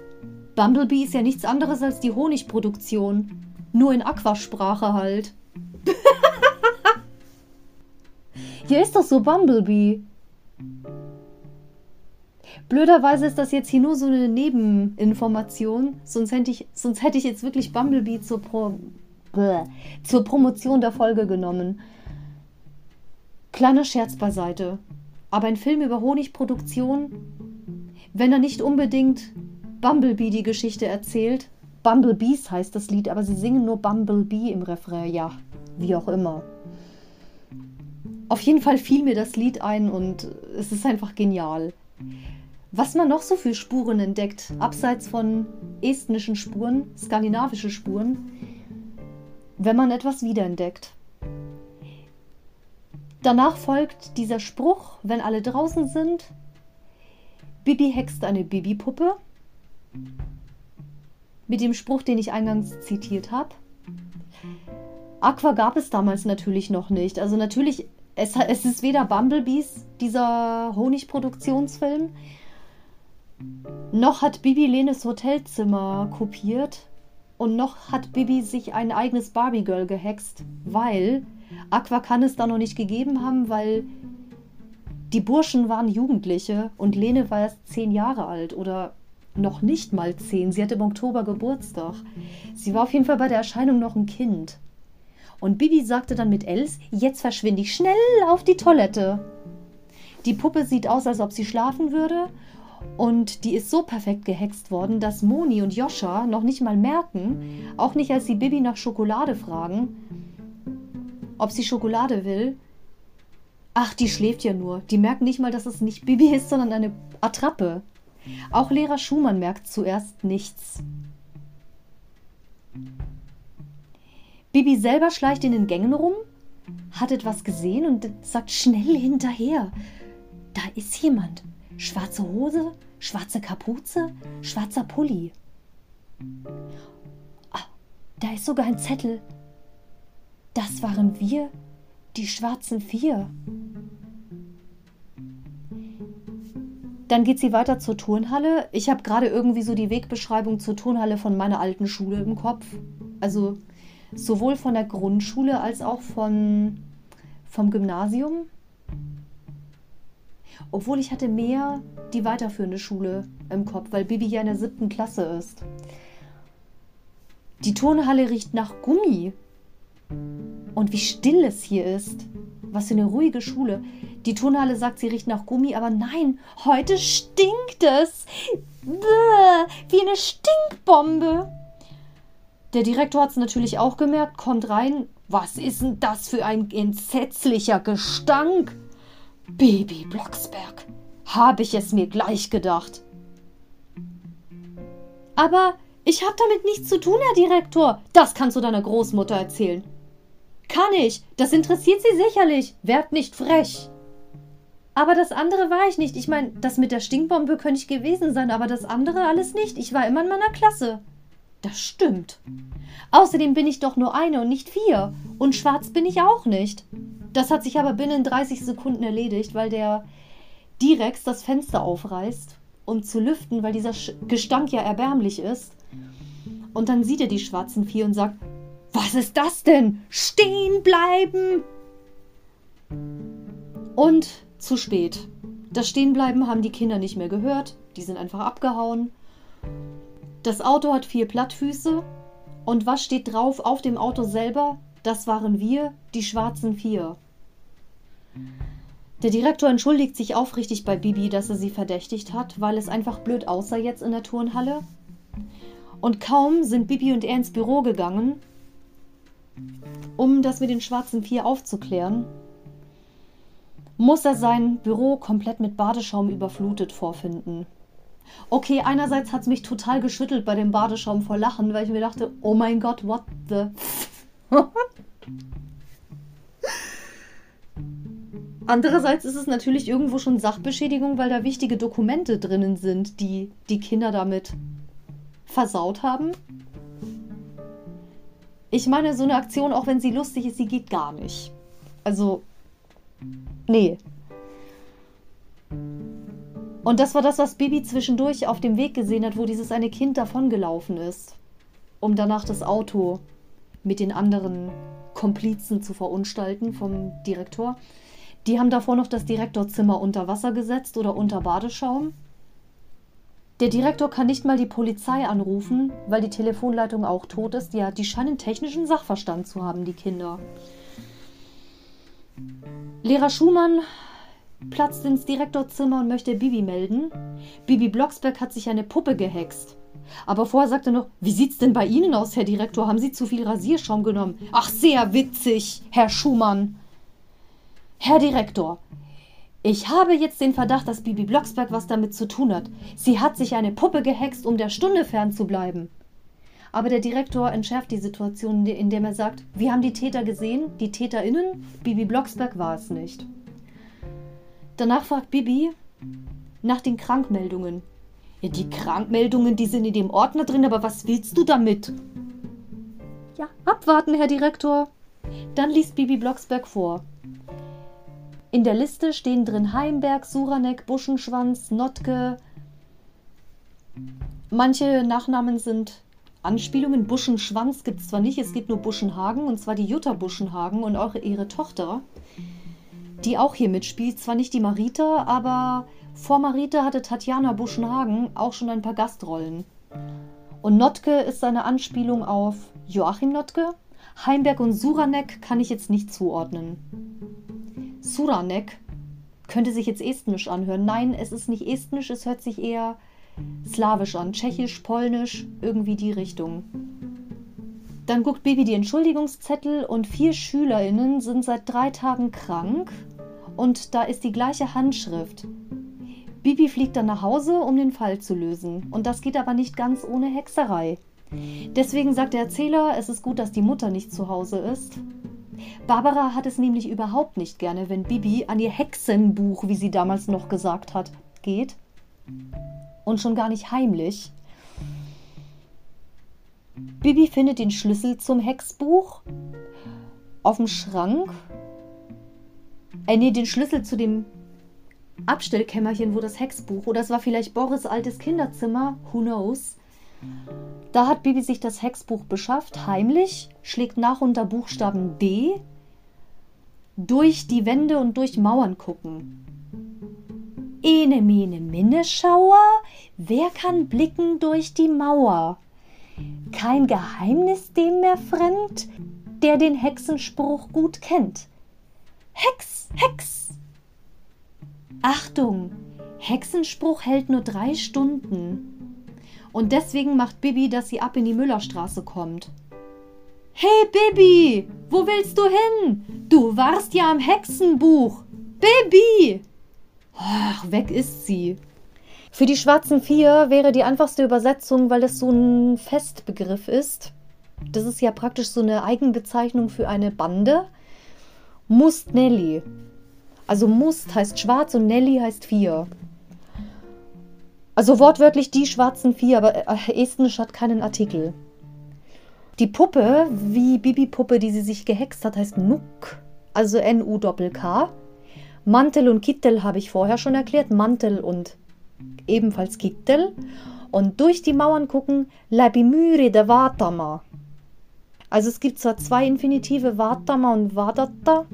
B: Bumblebee ist ja nichts anderes als die Honigproduktion. Nur in Aquasprache halt. Hier ist doch so Bumblebee. Blöderweise ist das jetzt hier nur so eine Nebeninformation. Sonst hätte ich, sonst hätte ich jetzt wirklich Bumblebee zur, Pro, zur Promotion der Folge genommen. Kleiner Scherz beiseite. Aber ein Film über Honigproduktion, wenn er nicht unbedingt Bumblebee die Geschichte erzählt, Bumblebees heißt das Lied, aber sie singen nur Bumblebee im Refrain, ja, wie auch immer. Auf jeden Fall fiel mir das Lied ein und es ist einfach genial. Was man noch so für Spuren entdeckt, abseits von estnischen Spuren, skandinavische Spuren, wenn man etwas wiederentdeckt. Danach folgt dieser Spruch, wenn alle draußen sind. Bibi hext eine Bibi-Puppe. Mit dem Spruch, den ich eingangs zitiert habe. Aqua gab es damals natürlich noch nicht. Also natürlich, es, es ist weder Bumblebees, dieser Honigproduktionsfilm, noch hat Bibi Lenes Hotelzimmer kopiert und noch hat Bibi sich ein eigenes Barbie-Girl gehext, weil Aqua kann es da noch nicht gegeben haben, weil die Burschen waren Jugendliche und Lene war erst zehn Jahre alt oder noch nicht mal zehn. Sie hatte im Oktober Geburtstag. Sie war auf jeden Fall bei der Erscheinung noch ein Kind. Und Bibi sagte dann mit Els, jetzt verschwinde ich schnell auf die Toilette. Die Puppe sieht aus, als ob sie schlafen würde. Und die ist so perfekt gehext worden, dass Moni und Joscha noch nicht mal merken, auch nicht als sie Bibi nach Schokolade fragen, ob sie Schokolade will. Ach, die schläft ja nur. Die merken nicht mal, dass es nicht Bibi ist, sondern eine Attrappe. Auch Lehrer Schumann merkt zuerst nichts. Bibi selber schleicht in den Gängen rum, hat etwas gesehen und sagt schnell hinterher. Da ist jemand. Schwarze Hose, schwarze Kapuze, schwarzer Pulli. Ah, da ist sogar ein Zettel. Das waren wir, die schwarzen Vier. Dann geht sie weiter zur Turnhalle. Ich habe gerade irgendwie so die Wegbeschreibung zur Turnhalle von meiner alten Schule im Kopf. Also sowohl von der Grundschule als auch von, vom Gymnasium. Obwohl ich hatte mehr die weiterführende Schule im Kopf, weil Bibi ja in der siebten Klasse ist. Die Turnhalle riecht nach Gummi. Und wie still es hier ist. Was für eine ruhige Schule. Die Turnhalle sagt, sie riecht nach Gummi, aber nein, heute stinkt es. Bäh, wie eine Stinkbombe. Der Direktor hat es natürlich auch gemerkt, kommt rein. Was ist denn das für ein entsetzlicher Gestank? Baby Blocksberg, habe ich es mir gleich gedacht. Aber ich habe damit nichts zu tun, Herr Direktor. Das kannst du deiner Großmutter erzählen. Kann ich. Das interessiert sie sicherlich. Werd nicht frech. Aber das andere war ich nicht. Ich meine, das mit der Stinkbombe könnte ich gewesen sein, aber das andere alles nicht. Ich war immer in meiner Klasse. Das stimmt. Außerdem bin ich doch nur eine und nicht vier. Und schwarz bin ich auch nicht. Das hat sich aber binnen 30 Sekunden erledigt, weil der Direx das Fenster aufreißt, um zu lüften, weil dieser Gestank ja erbärmlich ist. Und dann sieht er die schwarzen vier und sagt, was ist das denn? Stehen bleiben! Und zu spät. Das Stehenbleiben haben die Kinder nicht mehr gehört. Die sind einfach abgehauen. Das Auto hat vier Plattfüße. Und was steht drauf auf dem Auto selber? Das waren wir, die schwarzen Vier. Der Direktor entschuldigt sich aufrichtig bei Bibi, dass er sie verdächtigt hat, weil es einfach blöd aussah jetzt in der Turnhalle. Und kaum sind Bibi und er ins Büro gegangen, um das mit den schwarzen Vier aufzuklären, muss er sein Büro komplett mit Badeschaum überflutet vorfinden. Okay, einerseits hat es mich total geschüttelt bei dem Badeschaum vor Lachen, weil ich mir dachte, oh mein Gott, what the... [LAUGHS] Andererseits ist es natürlich irgendwo schon Sachbeschädigung, weil da wichtige Dokumente drinnen sind, die die Kinder damit versaut haben. Ich meine, so eine Aktion, auch wenn sie lustig ist, sie geht gar nicht. Also, nee. Und das war das, was Bibi zwischendurch auf dem Weg gesehen hat, wo dieses eine Kind davongelaufen ist, um danach das Auto mit den anderen Komplizen zu verunstalten vom Direktor. Die haben davor noch das Direktorzimmer unter Wasser gesetzt oder unter Badeschaum. Der Direktor kann nicht mal die Polizei anrufen, weil die Telefonleitung auch tot ist. Ja, die scheinen technischen Sachverstand zu haben, die Kinder. Lehrer Schumann platzt ins Direktorzimmer und möchte Bibi melden. Bibi Blocksberg hat sich eine Puppe gehext. Aber vorher sagt er noch, wie sieht's denn bei Ihnen aus, Herr Direktor? Haben Sie zu viel Rasierschaum genommen? Ach, sehr witzig, Herr Schumann. Herr Direktor, ich habe jetzt den Verdacht, dass Bibi Blocksberg was damit zu tun hat. Sie hat sich eine Puppe gehext, um der Stunde fernzubleiben. Aber der Direktor entschärft die Situation, indem er sagt, wir haben die Täter gesehen, die TäterInnen, Bibi Blocksberg war es nicht. Danach fragt Bibi nach den Krankmeldungen. Ja, die Krankmeldungen, die sind in dem Ordner drin, aber was willst du damit? Ja, abwarten, Herr Direktor. Dann liest Bibi Blocksberg vor. In der Liste stehen drin Heimberg, Suranek, Buschenschwanz, Notke. Manche Nachnamen sind Anspielungen. Buschenschwanz gibt es zwar nicht, es gibt nur Buschenhagen, und zwar die Jutta Buschenhagen und auch ihre Tochter, die auch hier mitspielt. Zwar nicht die Marita, aber vor Marita hatte Tatjana Buschenhagen auch schon ein paar Gastrollen. Und Notke ist eine Anspielung auf Joachim Notke. Heimberg und Suranek kann ich jetzt nicht zuordnen. Suranek könnte sich jetzt estnisch anhören. Nein, es ist nicht estnisch, es hört sich eher slawisch an. Tschechisch, polnisch, irgendwie die Richtung. Dann guckt Baby die Entschuldigungszettel und vier SchülerInnen sind seit drei Tagen krank und da ist die gleiche Handschrift. Bibi fliegt dann nach Hause, um den Fall zu lösen. Und das geht aber nicht ganz ohne Hexerei. Deswegen sagt der Erzähler, es ist gut, dass die Mutter nicht zu Hause ist. Barbara hat es nämlich überhaupt nicht gerne, wenn Bibi an ihr Hexenbuch, wie sie damals noch gesagt hat, geht. Und schon gar nicht heimlich. Bibi findet den Schlüssel zum Hexbuch auf dem Schrank. Äh, nee, den Schlüssel zu dem Abstellkämmerchen, wo das Hexbuch, oder es war vielleicht Boris altes Kinderzimmer, who knows. Da hat Bibi sich das Hexbuch beschafft, heimlich, schlägt nach unter Buchstaben D, durch die Wände und durch Mauern gucken. Ene mene minne Schauer, wer kann blicken durch die Mauer? Kein Geheimnis dem mehr fremd, der den Hexenspruch gut kennt. Hex, Hex! Achtung, Hexenspruch hält nur drei Stunden. Und deswegen macht Bibi, dass sie ab in die Müllerstraße kommt. Hey Bibi, wo willst du hin? Du warst ja am Hexenbuch. Bibi! Ach, weg ist sie. Für die schwarzen Vier wäre die einfachste Übersetzung, weil es so ein Festbegriff ist. Das ist ja praktisch so eine Eigenbezeichnung für eine Bande. Must Nelly. Also Must heißt schwarz und Nelly heißt vier. Also wortwörtlich die schwarzen vier, aber äh, Estnisch hat keinen Artikel. Die Puppe, wie Bibi-Puppe, die sie sich gehext hat, heißt Nuk, also N-U-Doppel-K. Mantel und Kittel habe ich vorher schon erklärt. Mantel und ebenfalls Kittel. Und durch die Mauern gucken, Labimyri de Vatama. Also es gibt zwar zwei Infinitive, Vatama und Vadata,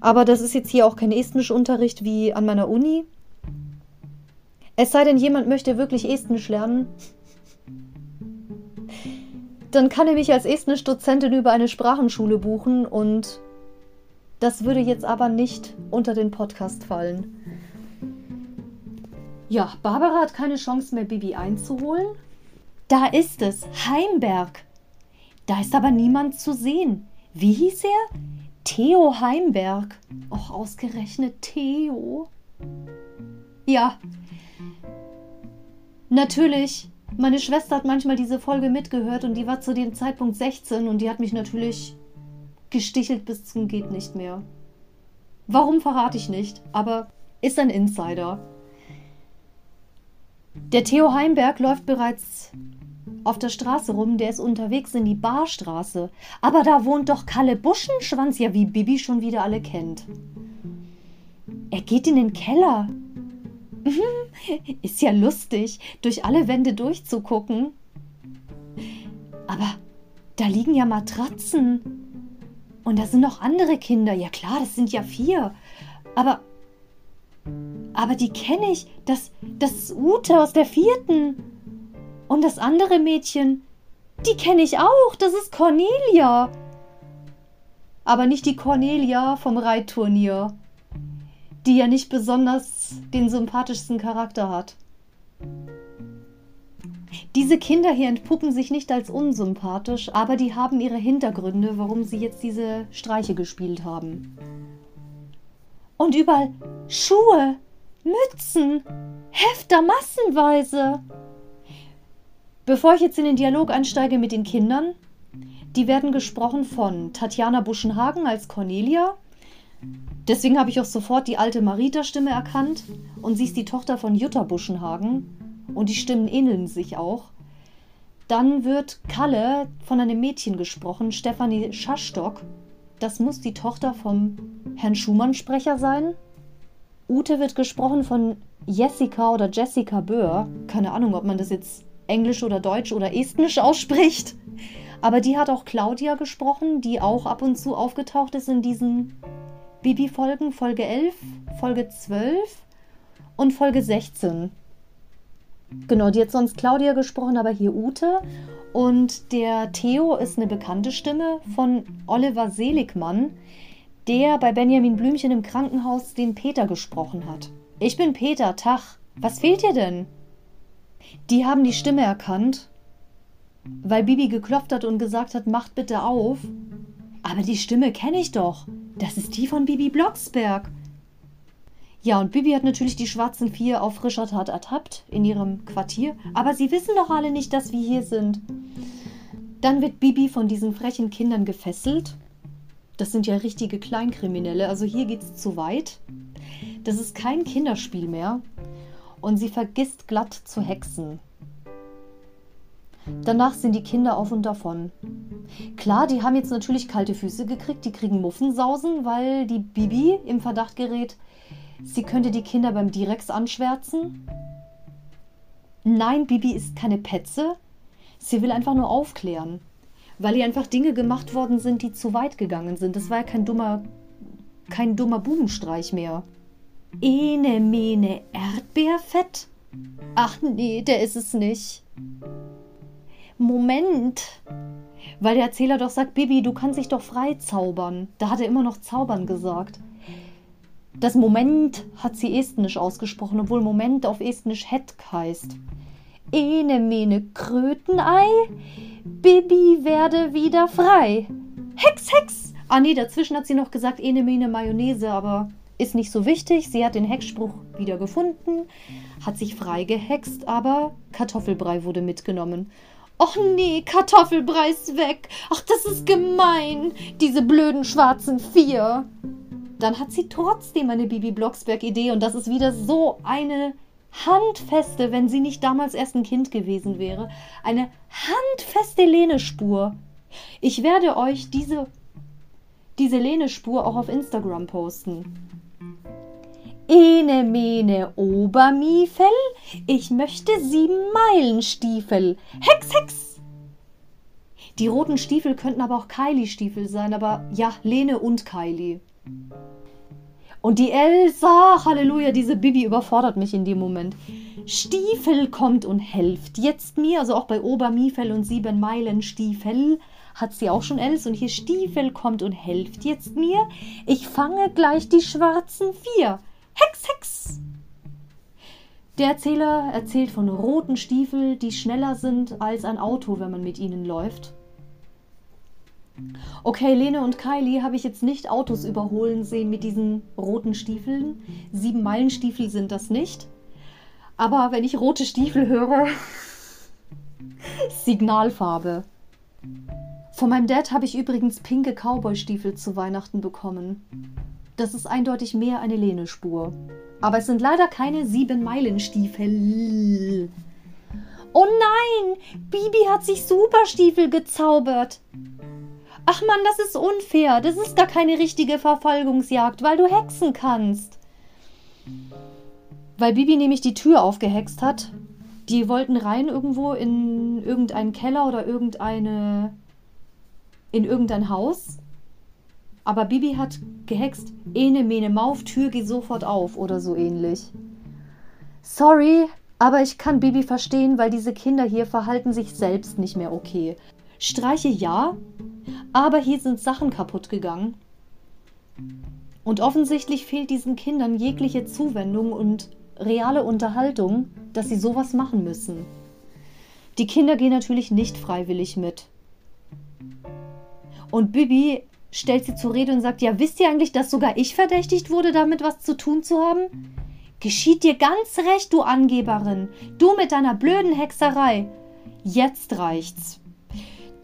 B: Aber das ist jetzt hier auch kein Estnischunterricht wie an meiner Uni. Es sei denn, jemand möchte wirklich Estnisch lernen. Dann kann er mich als Estnisch-Dozentin über eine Sprachenschule buchen und das würde jetzt aber nicht unter den Podcast fallen. Ja, Barbara hat keine Chance mehr, Bibi einzuholen. Da ist es, Heimberg. Da ist aber niemand zu sehen. Wie hieß er? Theo Heimberg. Och, ausgerechnet Theo. Ja. Natürlich. Meine Schwester hat manchmal diese Folge mitgehört und die war zu dem Zeitpunkt 16 und die hat mich natürlich gestichelt bis zum geht nicht mehr. Warum verrate ich nicht, aber ist ein Insider. Der Theo Heimberg läuft bereits auf der Straße rum, der ist unterwegs in die Barstraße. Aber da wohnt doch Kalle Buschenschwanz, ja wie Bibi schon wieder alle kennt. Er geht in den Keller. [LAUGHS] ist ja lustig, durch alle Wände durchzugucken. Aber da liegen ja Matratzen. Und da sind noch andere Kinder. Ja klar, das sind ja vier. Aber. Aber die kenne ich. Das, das ist Ute aus der vierten. Und das andere Mädchen, die kenne ich auch. Das ist Cornelia. Aber nicht die Cornelia vom Reitturnier, die ja nicht besonders den sympathischsten Charakter hat. Diese Kinder hier entpuppen sich nicht als unsympathisch, aber die haben ihre Hintergründe, warum sie jetzt diese Streiche gespielt haben. Und überall Schuhe, Mützen, Hefter massenweise. Bevor ich jetzt in den Dialog einsteige mit den Kindern, die werden gesprochen von Tatjana Buschenhagen als Cornelia. Deswegen habe ich auch sofort die alte Marita-Stimme erkannt. Und sie ist die Tochter von Jutta Buschenhagen. Und die Stimmen ähneln sich auch. Dann wird Kalle von einem Mädchen gesprochen, Stefanie Schastock. Das muss die Tochter vom Herrn Schumann-Sprecher sein. Ute wird gesprochen von Jessica oder Jessica Böhr. Keine Ahnung, ob man das jetzt Englisch oder Deutsch oder Estnisch ausspricht. Aber die hat auch Claudia gesprochen, die auch ab und zu aufgetaucht ist in diesen Bibi-Folgen, Folge 11, Folge 12 und Folge 16. Genau, die hat sonst Claudia gesprochen, aber hier Ute. Und der Theo ist eine bekannte Stimme von Oliver Seligmann, der bei Benjamin Blümchen im Krankenhaus den Peter gesprochen hat. Ich bin Peter, Tach. Was fehlt dir denn? Die haben die Stimme erkannt, weil Bibi geklopft hat und gesagt hat, macht bitte auf. Aber die Stimme kenne ich doch. Das ist die von Bibi Blocksberg. Ja, und Bibi hat natürlich die schwarzen Vier auf frischer Tat ertappt in ihrem Quartier. Aber sie wissen doch alle nicht, dass wir hier sind. Dann wird Bibi von diesen frechen Kindern gefesselt. Das sind ja richtige Kleinkriminelle. Also hier geht es zu weit. Das ist kein Kinderspiel mehr und sie vergisst glatt zu hexen. Danach sind die Kinder auf und davon. Klar, die haben jetzt natürlich kalte Füße gekriegt, die kriegen Muffensausen, weil die Bibi im Verdacht gerät, sie könnte die Kinder beim Direx anschwärzen. Nein, Bibi ist keine Petze. Sie will einfach nur aufklären, weil ihr einfach Dinge gemacht worden sind, die zu weit gegangen sind. Das war ja kein dummer, kein dummer Bubenstreich mehr. Ene mene Erdbeerfett? Ach nee, der ist es nicht. Moment. Weil der Erzähler doch sagt, Bibi, du kannst dich doch frei zaubern. Da hat er immer noch zaubern gesagt. Das Moment hat sie estnisch ausgesprochen, obwohl Moment auf estnisch het heißt. Ene mene Krötenei, Bibi werde wieder frei. Hex, Hex! Ah nee, dazwischen hat sie noch gesagt, ene mene Mayonnaise, aber ist nicht so wichtig. Sie hat den Hexspruch wieder gefunden, hat sich frei gehext, aber Kartoffelbrei wurde mitgenommen. Och nee, Kartoffelbrei ist weg. Ach, das ist gemein. Diese blöden schwarzen Vier. Dann hat sie trotzdem eine Bibi Blocksberg-Idee und das ist wieder so eine handfeste, wenn sie nicht damals erst ein Kind gewesen wäre, eine handfeste Lene-Spur. Ich werde euch diese, diese Lene-Spur auch auf Instagram posten. Ene mene Obermiefel, ich möchte sieben Meilenstiefel. Hex, Hex! Die roten Stiefel könnten aber auch Kylie-Stiefel sein, aber ja, Lene und Kylie. Und die Elsa, Halleluja, diese Bibi überfordert mich in dem Moment. Stiefel kommt und helft jetzt mir, also auch bei Obermiefel und sieben Meilen Stiefel hat sie auch schon Els und hier Stiefel kommt und helft jetzt mir. Ich fange gleich die schwarzen vier. Hex, Hex! Der Erzähler erzählt von roten Stiefeln, die schneller sind als ein Auto, wenn man mit ihnen läuft. Okay, Lene und Kylie habe ich jetzt nicht Autos überholen sehen mit diesen roten Stiefeln. Sieben Meilenstiefel sind das nicht. Aber wenn ich rote Stiefel höre, [LAUGHS] Signalfarbe. Von meinem Dad habe ich übrigens pinke Cowboy-Stiefel zu Weihnachten bekommen. Das ist eindeutig mehr eine Lene-Spur. Aber es sind leider keine Sieben-Meilen-Stiefel. Oh nein! Bibi hat sich Superstiefel gezaubert. Ach man, das ist unfair. Das ist gar keine richtige Verfolgungsjagd, weil du hexen kannst. Weil Bibi nämlich die Tür aufgehext hat. Die wollten rein irgendwo in irgendeinen Keller oder irgendeine. in irgendein Haus. Aber Bibi hat gehext, ene mene Mauf, Tür geht sofort auf oder so ähnlich. Sorry, aber ich kann Bibi verstehen, weil diese Kinder hier verhalten sich selbst nicht mehr okay. Streiche ja, aber hier sind Sachen kaputt gegangen. Und offensichtlich fehlt diesen Kindern jegliche Zuwendung und reale Unterhaltung, dass sie sowas machen müssen. Die Kinder gehen natürlich nicht freiwillig mit. Und Bibi stellt sie zur Rede und sagt, ja, wisst ihr eigentlich, dass sogar ich verdächtigt wurde, damit was zu tun zu haben? Geschieht dir ganz recht, du Angeberin. Du mit deiner blöden Hexerei. Jetzt reicht's.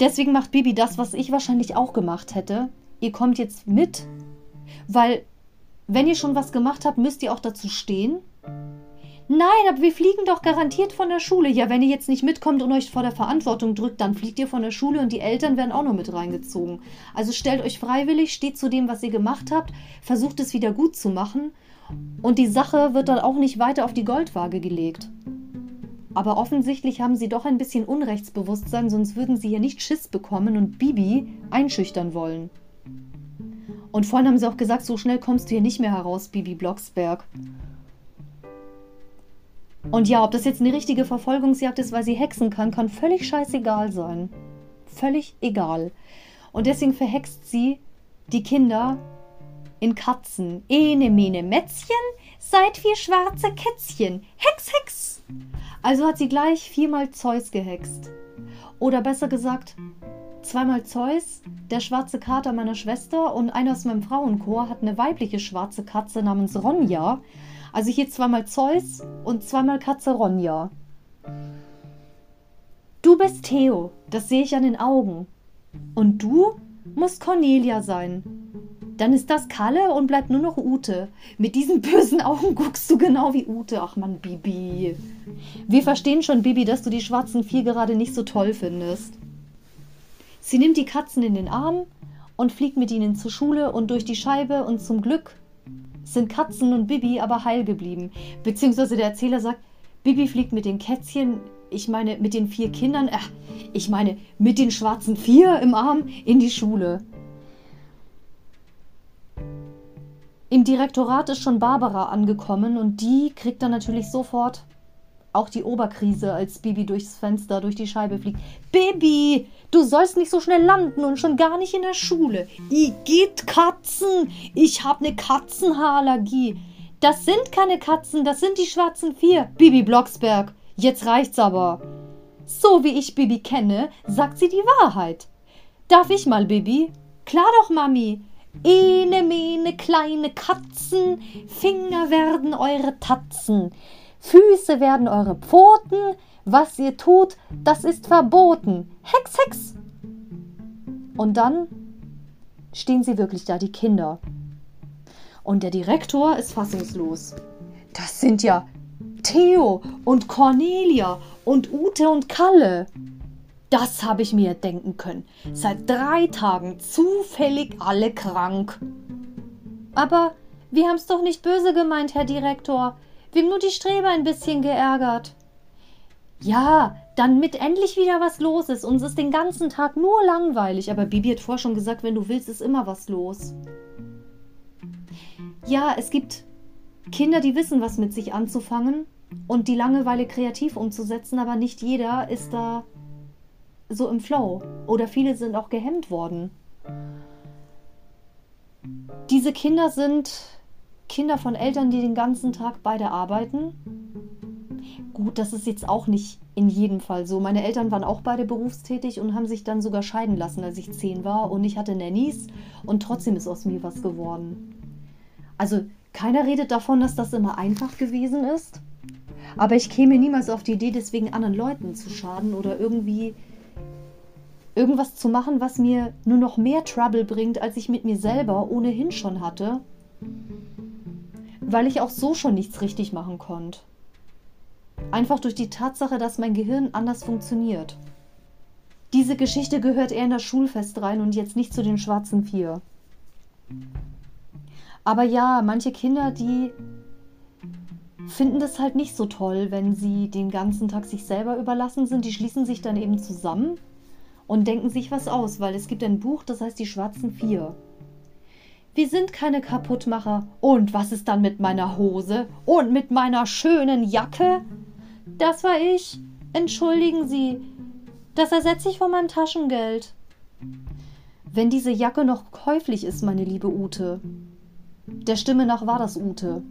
B: Deswegen macht Bibi das, was ich wahrscheinlich auch gemacht hätte. Ihr kommt jetzt mit, weil wenn ihr schon was gemacht habt, müsst ihr auch dazu stehen. Nein, aber wir fliegen doch garantiert von der Schule. Ja, wenn ihr jetzt nicht mitkommt und euch vor der Verantwortung drückt, dann fliegt ihr von der Schule und die Eltern werden auch noch mit reingezogen. Also stellt euch freiwillig, steht zu dem, was ihr gemacht habt, versucht es wieder gut zu machen und die Sache wird dann auch nicht weiter auf die Goldwaage gelegt. Aber offensichtlich haben sie doch ein bisschen Unrechtsbewusstsein, sonst würden sie hier nicht Schiss bekommen und Bibi einschüchtern wollen. Und vorhin haben sie auch gesagt, so schnell kommst du hier nicht mehr heraus, Bibi Blocksberg. Und ja, ob das jetzt eine richtige Verfolgungsjagd ist, weil sie hexen kann, kann völlig scheißegal sein. Völlig egal. Und deswegen verhext sie die Kinder in Katzen. Ene, mene, Mätzchen, seid wir schwarze Kätzchen. Hex, Hex. Also hat sie gleich viermal Zeus gehext. Oder besser gesagt, zweimal Zeus, der schwarze Kater meiner Schwester und einer aus meinem Frauenchor hat eine weibliche schwarze Katze namens Ronja. Also hier zweimal Zeus und zweimal Katze Ronja. Du bist Theo, das sehe ich an den Augen. Und du musst Cornelia sein. Dann ist das Kalle und bleibt nur noch Ute. Mit diesen bösen Augen [LAUGHS] guckst du genau wie Ute. Ach man, Bibi. Wir verstehen schon, Bibi, dass du die schwarzen Vieh gerade nicht so toll findest. Sie nimmt die Katzen in den Arm und fliegt mit ihnen zur Schule und durch die Scheibe und zum Glück sind Katzen und Bibi aber heil geblieben. Beziehungsweise der Erzähler sagt, Bibi fliegt mit den Kätzchen, ich meine mit den vier Kindern, äh, ich meine mit den schwarzen Vier im Arm in die Schule. Im Direktorat ist schon Barbara angekommen und die kriegt dann natürlich sofort auch die Oberkrise, als Bibi durchs Fenster, durch die Scheibe fliegt. Bibi, du sollst nicht so schnell landen und schon gar nicht in der Schule. I geht Katzen. Ich hab ne Katzenhaarallergie. Das sind keine Katzen, das sind die schwarzen vier. Bibi Blocksberg, jetzt reicht's aber. So wie ich Bibi kenne, sagt sie die Wahrheit. Darf ich mal, Bibi? Klar doch, Mami. Ene, mene, kleine Katzen, Finger werden eure Tatzen. Füße werden eure Pfoten, was ihr tut, das ist verboten. Hex, Hex! Und dann stehen sie wirklich da, die Kinder. Und der Direktor ist fassungslos. Das sind ja Theo und Cornelia und Ute und Kalle. Das habe ich mir denken können. Seit drei Tagen zufällig alle krank. Aber wir haben es doch nicht böse gemeint, Herr Direktor. Wir haben nur die Streber ein bisschen geärgert. Ja, dann mit endlich wieder was los ist. Uns ist den ganzen Tag nur langweilig. Aber Bibi hat vorher schon gesagt, wenn du willst, ist immer was los. ja, es gibt Kinder, die wissen, was mit sich anzufangen und die Langeweile kreativ umzusetzen, aber nicht jeder ist da so im Flow. Oder viele sind auch gehemmt worden. Diese Kinder sind Kinder von Eltern, die den ganzen Tag beide arbeiten. Gut, das ist jetzt auch nicht in jedem Fall so. Meine Eltern waren auch beide berufstätig und haben sich dann sogar scheiden lassen, als ich zehn war. Und ich hatte Nannies und trotzdem ist aus mir was geworden. Also keiner redet davon, dass das immer einfach gewesen ist. Aber ich käme niemals auf die Idee, deswegen anderen Leuten zu schaden oder irgendwie irgendwas zu machen, was mir nur noch mehr Trouble bringt, als ich mit mir selber ohnehin schon hatte, weil ich auch so schon nichts richtig machen konnte. Einfach durch die Tatsache, dass mein Gehirn anders funktioniert. Diese Geschichte gehört eher in das Schulfest rein und jetzt nicht zu den schwarzen Vier. Aber ja, manche Kinder, die finden das halt nicht so toll, wenn sie den ganzen Tag sich selber überlassen sind. Die schließen sich dann eben zusammen und denken sich was aus, weil es gibt ein Buch, das heißt Die Schwarzen Vier. Wir sind keine Kaputtmacher. Und was ist dann mit meiner Hose? Und mit meiner schönen Jacke? Das war ich. Entschuldigen Sie. Das ersetze ich von meinem Taschengeld. Wenn diese Jacke noch käuflich ist, meine liebe Ute. Der Stimme nach war das Ute.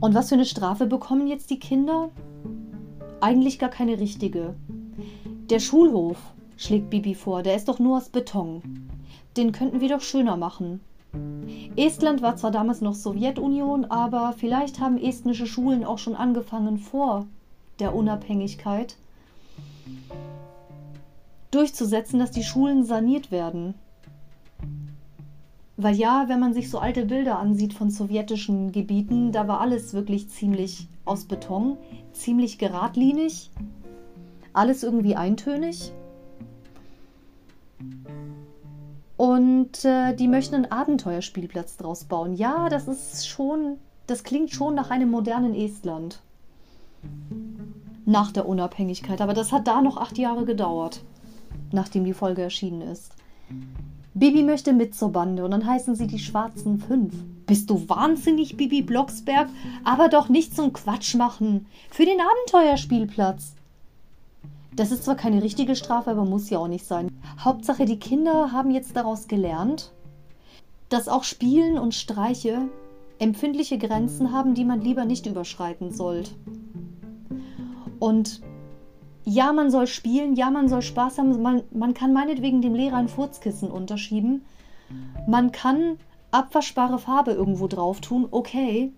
B: Und was für eine Strafe bekommen jetzt die Kinder? Eigentlich gar keine richtige. Der Schulhof, schlägt Bibi vor, der ist doch nur aus Beton. Den könnten wir doch schöner machen. Estland war zwar damals noch Sowjetunion, aber vielleicht haben estnische Schulen auch schon angefangen vor der Unabhängigkeit durchzusetzen, dass die Schulen saniert werden. Weil ja, wenn man sich so alte Bilder ansieht von sowjetischen Gebieten, da war alles wirklich ziemlich aus Beton, ziemlich geradlinig, alles irgendwie eintönig. Und äh, die möchten einen Abenteuerspielplatz draus bauen. Ja, das ist schon, das klingt schon nach einem modernen Estland. Nach der Unabhängigkeit. Aber das hat da noch acht Jahre gedauert, nachdem die Folge erschienen ist. Bibi möchte mit zur Bande und dann heißen sie die Schwarzen Fünf. Bist du wahnsinnig, Bibi Blocksberg? Aber doch nicht zum Quatsch machen. Für den Abenteuerspielplatz. Das ist zwar keine richtige Strafe, aber muss ja auch nicht sein. Hauptsache, die Kinder haben jetzt daraus gelernt, dass auch Spielen und Streiche empfindliche Grenzen haben, die man lieber nicht überschreiten sollte. Und ja, man soll spielen, ja, man soll Spaß haben, man, man kann meinetwegen dem Lehrer ein Furzkissen unterschieben. Man kann abwaschbare Farbe irgendwo drauf tun, okay.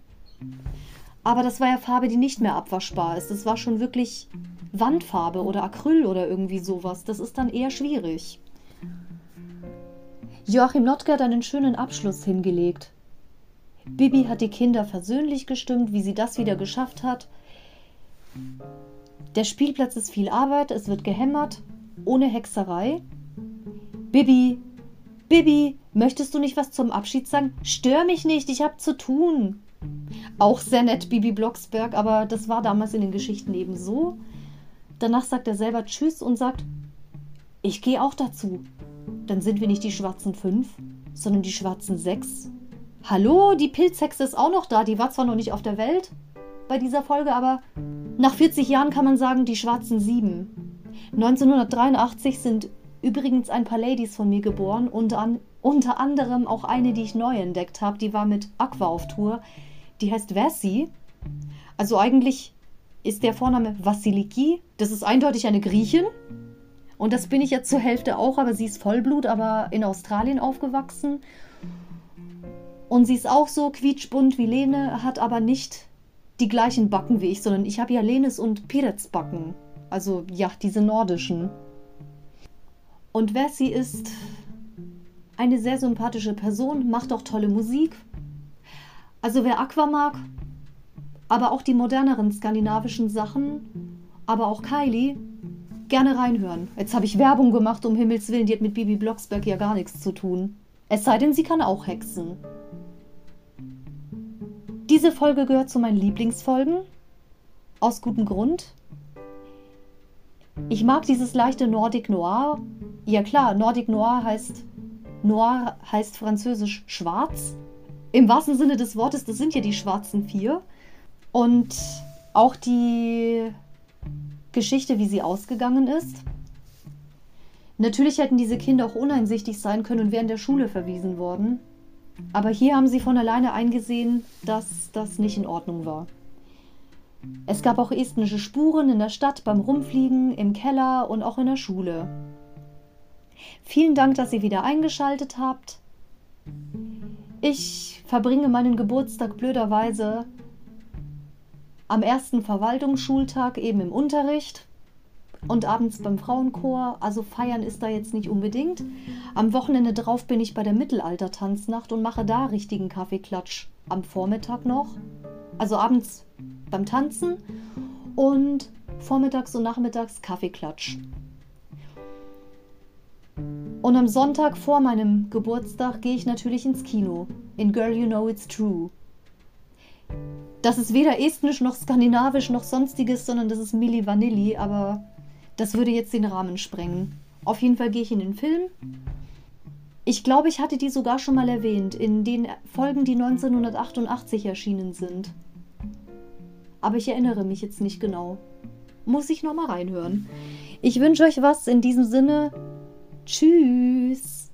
B: Aber das war ja Farbe, die nicht mehr abwaschbar ist. Das war schon wirklich Wandfarbe oder Acryl oder irgendwie sowas. Das ist dann eher schwierig. Joachim Notke hat einen schönen Abschluss hingelegt. Bibi hat die Kinder versöhnlich gestimmt, wie sie das wieder geschafft hat. Der Spielplatz ist viel Arbeit, es wird gehämmert, ohne Hexerei. Bibi, Bibi, möchtest du nicht was zum Abschied sagen? Stör mich nicht, ich hab zu tun. Auch sehr nett, Bibi Blocksberg, aber das war damals in den Geschichten eben so. Danach sagt er selber Tschüss und sagt, ich gehe auch dazu. Dann sind wir nicht die schwarzen fünf, sondern die schwarzen sechs. Hallo, die Pilzhexe ist auch noch da, die war zwar noch nicht auf der Welt, bei dieser Folge, aber nach 40 Jahren kann man sagen, die schwarzen sieben. 1983 sind übrigens ein paar Ladies von mir geboren und an, unter anderem auch eine, die ich neu entdeckt habe, die war mit Aqua auf Tour. Die heißt Vassi. Also eigentlich ist der Vorname Vasiliki. Das ist eindeutig eine Griechin. Und das bin ich jetzt zur Hälfte auch, aber sie ist Vollblut, aber in Australien aufgewachsen. Und sie ist auch so quietschbunt wie Lene, hat aber nicht die gleichen Backen wie ich, sondern ich habe ja Lenes und Pirets Backen. Also ja, diese nordischen. Und wer sie ist, eine sehr sympathische Person, macht auch tolle Musik. Also wer Aqua mag, aber auch die moderneren skandinavischen Sachen, aber auch Kylie, gerne reinhören. Jetzt habe ich Werbung gemacht, um Himmels Willen, die hat mit Bibi Blocksberg ja gar nichts zu tun. Es sei denn, sie kann auch hexen. Diese Folge gehört zu meinen Lieblingsfolgen. Aus gutem Grund. Ich mag dieses leichte Nordic Noir. Ja klar, Nordic Noir heißt Noir heißt französisch schwarz. Im wahrsten Sinne des Wortes, das sind ja die schwarzen vier. Und auch die Geschichte, wie sie ausgegangen ist. Natürlich hätten diese Kinder auch uneinsichtig sein können und wären der Schule verwiesen worden. Aber hier haben sie von alleine eingesehen, dass das nicht in Ordnung war. Es gab auch estnische Spuren in der Stadt beim Rumfliegen, im Keller und auch in der Schule. Vielen Dank, dass ihr wieder eingeschaltet habt. Ich verbringe meinen Geburtstag blöderweise am ersten Verwaltungsschultag eben im Unterricht und abends beim Frauenchor. Also feiern ist da jetzt nicht unbedingt. Am Wochenende drauf bin ich bei der Mittelalter-Tanznacht und mache da richtigen Kaffeeklatsch am Vormittag noch. Also abends beim Tanzen und vormittags und nachmittags Kaffeeklatsch. Und am Sonntag vor meinem Geburtstag gehe ich natürlich ins Kino. In Girl You Know It's True. Das ist weder estnisch noch skandinavisch noch sonstiges, sondern das ist Milli Vanilli, aber das würde jetzt den Rahmen sprengen. Auf jeden Fall gehe ich in den Film. Ich glaube, ich hatte die sogar schon mal erwähnt, in den Folgen, die 1988 erschienen sind. Aber ich erinnere mich jetzt nicht genau. Muss ich nochmal reinhören. Ich wünsche euch was in diesem Sinne. Tschüss.